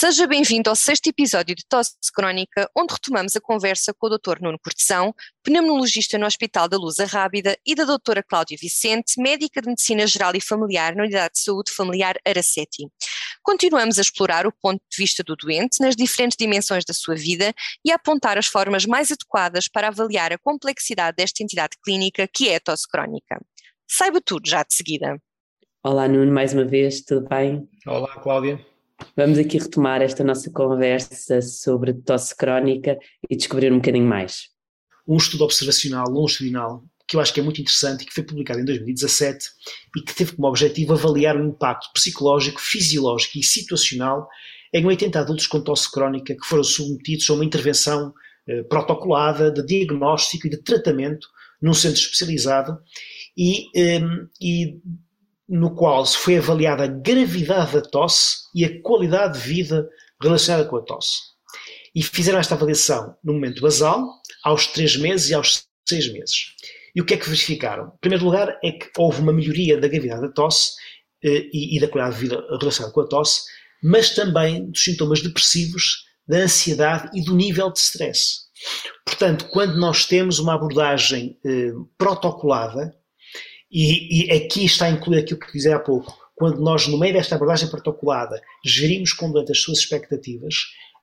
Seja bem-vindo ao sexto episódio de Tosse Crónica, onde retomamos a conversa com o Dr. Nuno Cortesão, pneumologista no Hospital da Luz Rábida, e da Dra. Cláudia Vicente, médica de Medicina Geral e Familiar na Unidade de Saúde Familiar Araceti. Continuamos a explorar o ponto de vista do doente nas diferentes dimensões da sua vida e a apontar as formas mais adequadas para avaliar a complexidade desta entidade clínica que é a tosse crónica. Saiba tudo já de seguida. Olá Nuno, mais uma vez, tudo bem? Olá, Cláudia. Vamos aqui retomar esta nossa conversa sobre tosse crónica e descobrir um bocadinho mais. Um estudo observacional longitudinal que eu acho que é muito interessante e que foi publicado em 2017 e que teve como objetivo avaliar o impacto psicológico, fisiológico e situacional em 80 adultos com tosse crónica que foram submetidos a uma intervenção eh, protocolada de diagnóstico e de tratamento num centro especializado e, eh, e no qual se foi avaliada a gravidade da tosse e a qualidade de vida relacionada com a tosse. E fizeram esta avaliação no momento basal, aos 3 meses e aos 6 meses. E o que é que verificaram? Em primeiro lugar, é que houve uma melhoria da gravidade da tosse eh, e, e da qualidade de vida relacionada com a tosse, mas também dos sintomas depressivos, da ansiedade e do nível de stress. Portanto, quando nós temos uma abordagem eh, protocolada, e, e, aqui está incluído aquilo que dizia há pouco, quando nós, no meio desta abordagem protocolada, gerimos com doente as suas expectativas,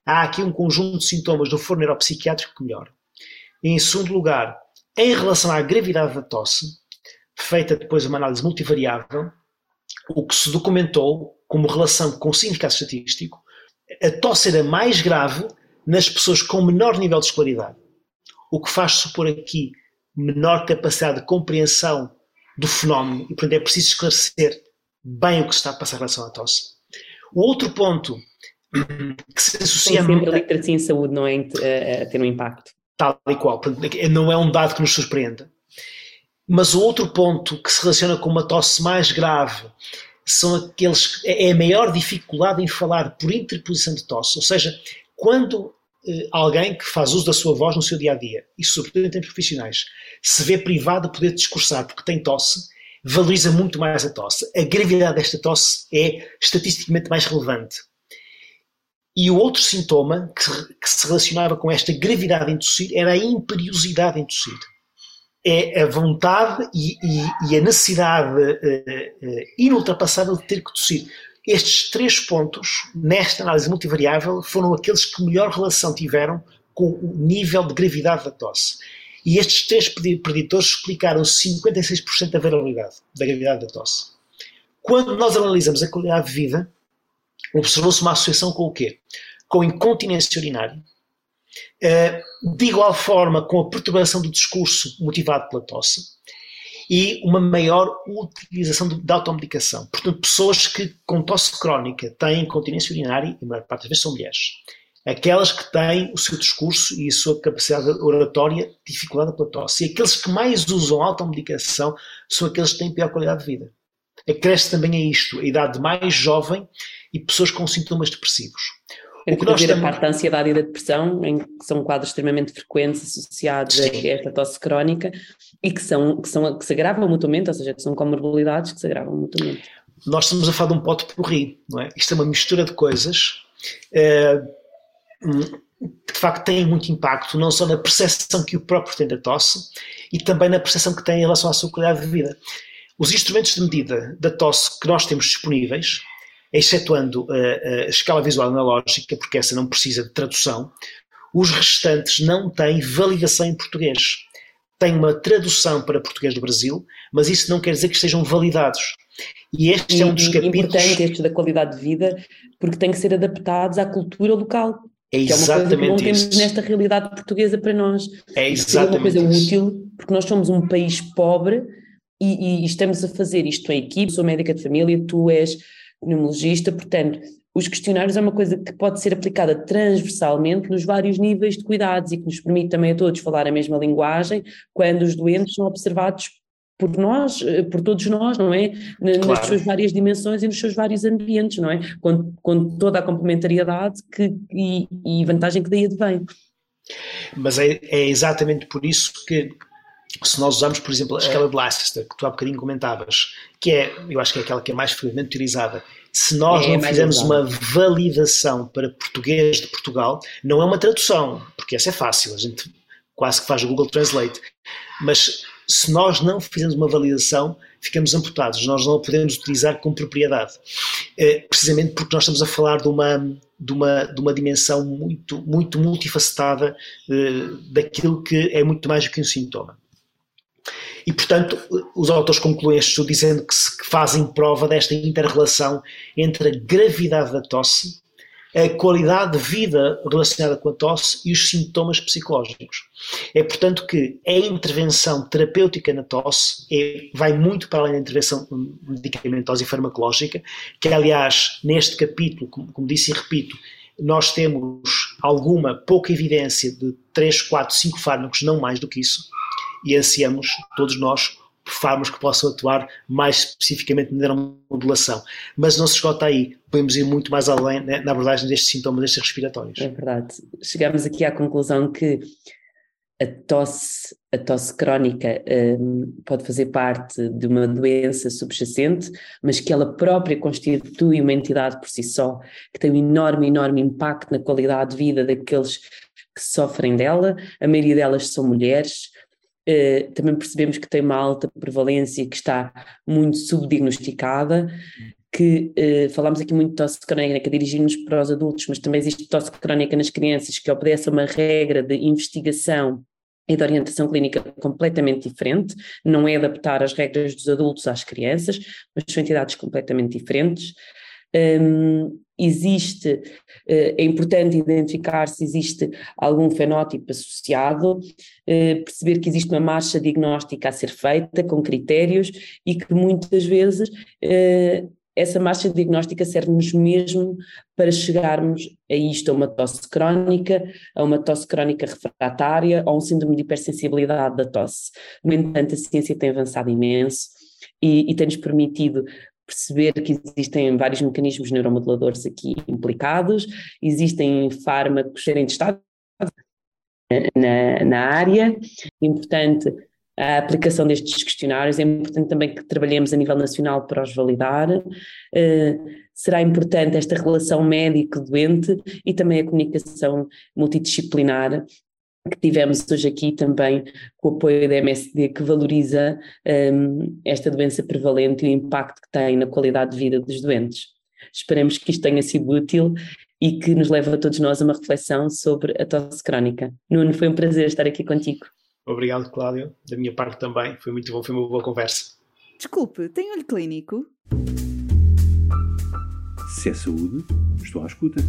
há aqui um conjunto de sintomas do foro neuropsiquiátrico que melhora. Em segundo lugar, em relação à gravidade da tosse, feita depois uma análise multivariável, o que se documentou como relação com significado estatístico, a tosse era mais grave nas pessoas com menor nível de escolaridade, o que faz supor aqui menor capacidade de compreensão do fenómeno e, portanto, é preciso esclarecer bem o que se está a passar em relação à tosse. O outro ponto que se associa Tem sempre a literacia em saúde não é a ter um impacto. Tal e qual, não é um dado que nos surpreenda. Mas o outro ponto que se relaciona com uma tosse mais grave são aqueles é a maior dificuldade em falar por interposição de tosse, ou seja, quando alguém que faz uso da sua voz no seu dia a dia, e sobretudo em termos profissionais, se vê privado de poder discursar porque tem tosse, valoriza muito mais a tosse. A gravidade desta tosse é estatisticamente mais relevante. E o outro sintoma que, que se relacionava com esta gravidade em tossir era a imperiosidade em tossir. É a vontade e, e, e a necessidade uh, uh, inultrapassável de ter que tossir. Estes três pontos, nesta análise multivariável, foram aqueles que melhor relação tiveram com o nível de gravidade da tosse. E estes três preditores explicaram 56% da variabilidade da gravidade da tosse. Quando nós analisamos a qualidade de vida, observou-se uma associação com o quê? Com incontinência urinária, eh, de igual forma com a perturbação do discurso motivado pela tosse e uma maior utilização de, automedicação. Portanto, pessoas que com tosse crónica têm incontinência urinária, e a maior parte das vezes são mulheres, aquelas que têm o seu discurso e a sua capacidade oratória dificultada pela tosse. E aqueles que mais usam automedicação são aqueles que têm pior qualidade de vida. Acresce também a isto a idade mais jovem e pessoas com sintomas depressivos. O que a parte da ansiedade e da depressão, em que são quadros extremamente frequentes associados Sim. a esta tosse crónica e que, são, que, são, que se agravam mutuamente, ou seja, que são comorbilidades que se agravam mutuamente. Nós estamos a falar de um pote porri, não é? Isto é uma mistura de coisas eh, que de facto têm muito impacto, não só na percepção que o próprio tem da tosse e também na percepção que tem em relação à sua qualidade de vida. Os instrumentos de medida da tosse que nós temos disponíveis, excetuando a, a escala visual analógica, porque essa não precisa de tradução, os restantes não têm validação em português. Tem uma tradução para português do Brasil, mas isso não quer dizer que estejam validados. E este e, é um dos capítulos. importante estes da qualidade de vida, porque têm que ser adaptados à cultura local. É exatamente que é uma coisa que não isso. temos nesta realidade portuguesa para nós. É exatamente é uma coisa isso. útil, porque nós somos um país pobre e, e, estamos a fazer isto em equipe, sou médica de família, tu és pneumologista, portanto, os questionários é uma coisa que pode ser aplicada transversalmente nos vários níveis de cuidados e que nos permite também a todos falar a mesma linguagem quando os doentes são observados por nós, por todos nós, não é? Nas claro. suas várias dimensões e nos seus vários ambientes, não é? Com, com toda a complementariedade que, e, e vantagem que daí advém. Mas é, é exatamente por isso que se nós usarmos, por exemplo, a escala de Leicester, que tu há bocadinho comentavas, que é, eu acho que é aquela que é mais frequentemente utilizada, se nós é, não fizermos uma validação para português de Portugal, não é uma tradução, porque essa é fácil, a gente quase que faz o Google Translate, mas se nós não fizermos uma validação, ficamos amputados, nós não a podemos utilizar com propriedade, é, precisamente porque nós estamos a falar de uma, de uma, de uma dimensão muito, muito multifacetada é, daquilo que é muito mais do que um sintoma. E, portanto, os autores concluem este estudo dizendo que, se, que fazem prova desta interrelação entre a gravidade da tosse, a qualidade de vida relacionada com a tosse e os sintomas psicológicos. É, portanto, que a intervenção terapêutica na tosse é, vai muito para além da intervenção medicamentosa e farmacológica, que, aliás, neste capítulo, como, como disse e repito, nós temos alguma pouca evidência de 3, 4, 5 fármacos, não mais do que isso, e ansiamos, todos nós, por fármacos que possam atuar mais especificamente na neuromodulação. Mas não se esgota aí, podemos ir muito mais além né, na abordagem destes sintomas, destes respiratórios. É verdade. Chegamos aqui à conclusão que a tosse, a tosse crónica um, pode fazer parte de uma doença subjacente, mas que ela própria constitui uma entidade por si só, que tem um enorme, enorme impacto na qualidade de vida daqueles que sofrem dela. A maioria delas são mulheres, Uh, também percebemos que tem uma alta prevalência que está muito subdiagnosticada, que uh, falámos aqui muito de tosse crónica, dirigimos para os adultos, mas também existe tosse crónica nas crianças, que obedece a uma regra de investigação e de orientação clínica completamente diferente, não é adaptar as regras dos adultos às crianças, mas são entidades completamente diferentes. Um, existe, eh, é importante identificar se existe algum fenótipo associado, eh, perceber que existe uma marcha diagnóstica a ser feita com critérios e que muitas vezes eh, essa marcha diagnóstica serve-nos mesmo para chegarmos a isto, a uma tosse crónica, a uma tosse crónica refratária ou um síndrome de hipersensibilidade da tosse. No entanto, a ciência tem avançado imenso e, e tem-nos permitido perceber que existem vários mecanismos neuromoduladores aqui implicados, existem fármacos serem testados na, na área, importante a aplicação destes questionários, é importante também que trabalhemos a nível nacional para os validar, uh, será importante esta relação médico-doente e também a comunicação multidisciplinar que tivemos hoje aqui também com o apoio da MSD, que valoriza um, esta doença prevalente e o impacto que tem na qualidade de vida dos doentes. Esperemos que isto tenha sido útil e que nos leve a todos nós a uma reflexão sobre a tosse crónica. Nuno, foi um prazer estar aqui contigo. Obrigado, Cláudio. Da minha parte também, foi muito bom, foi uma boa conversa. Desculpe, tem olho clínico? Se é saúde, estou à escuta.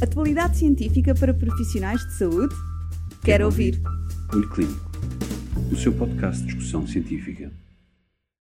Atualidade científica para profissionais de saúde? Quero ouvir. Olho Clínico, o seu podcast de discussão científica.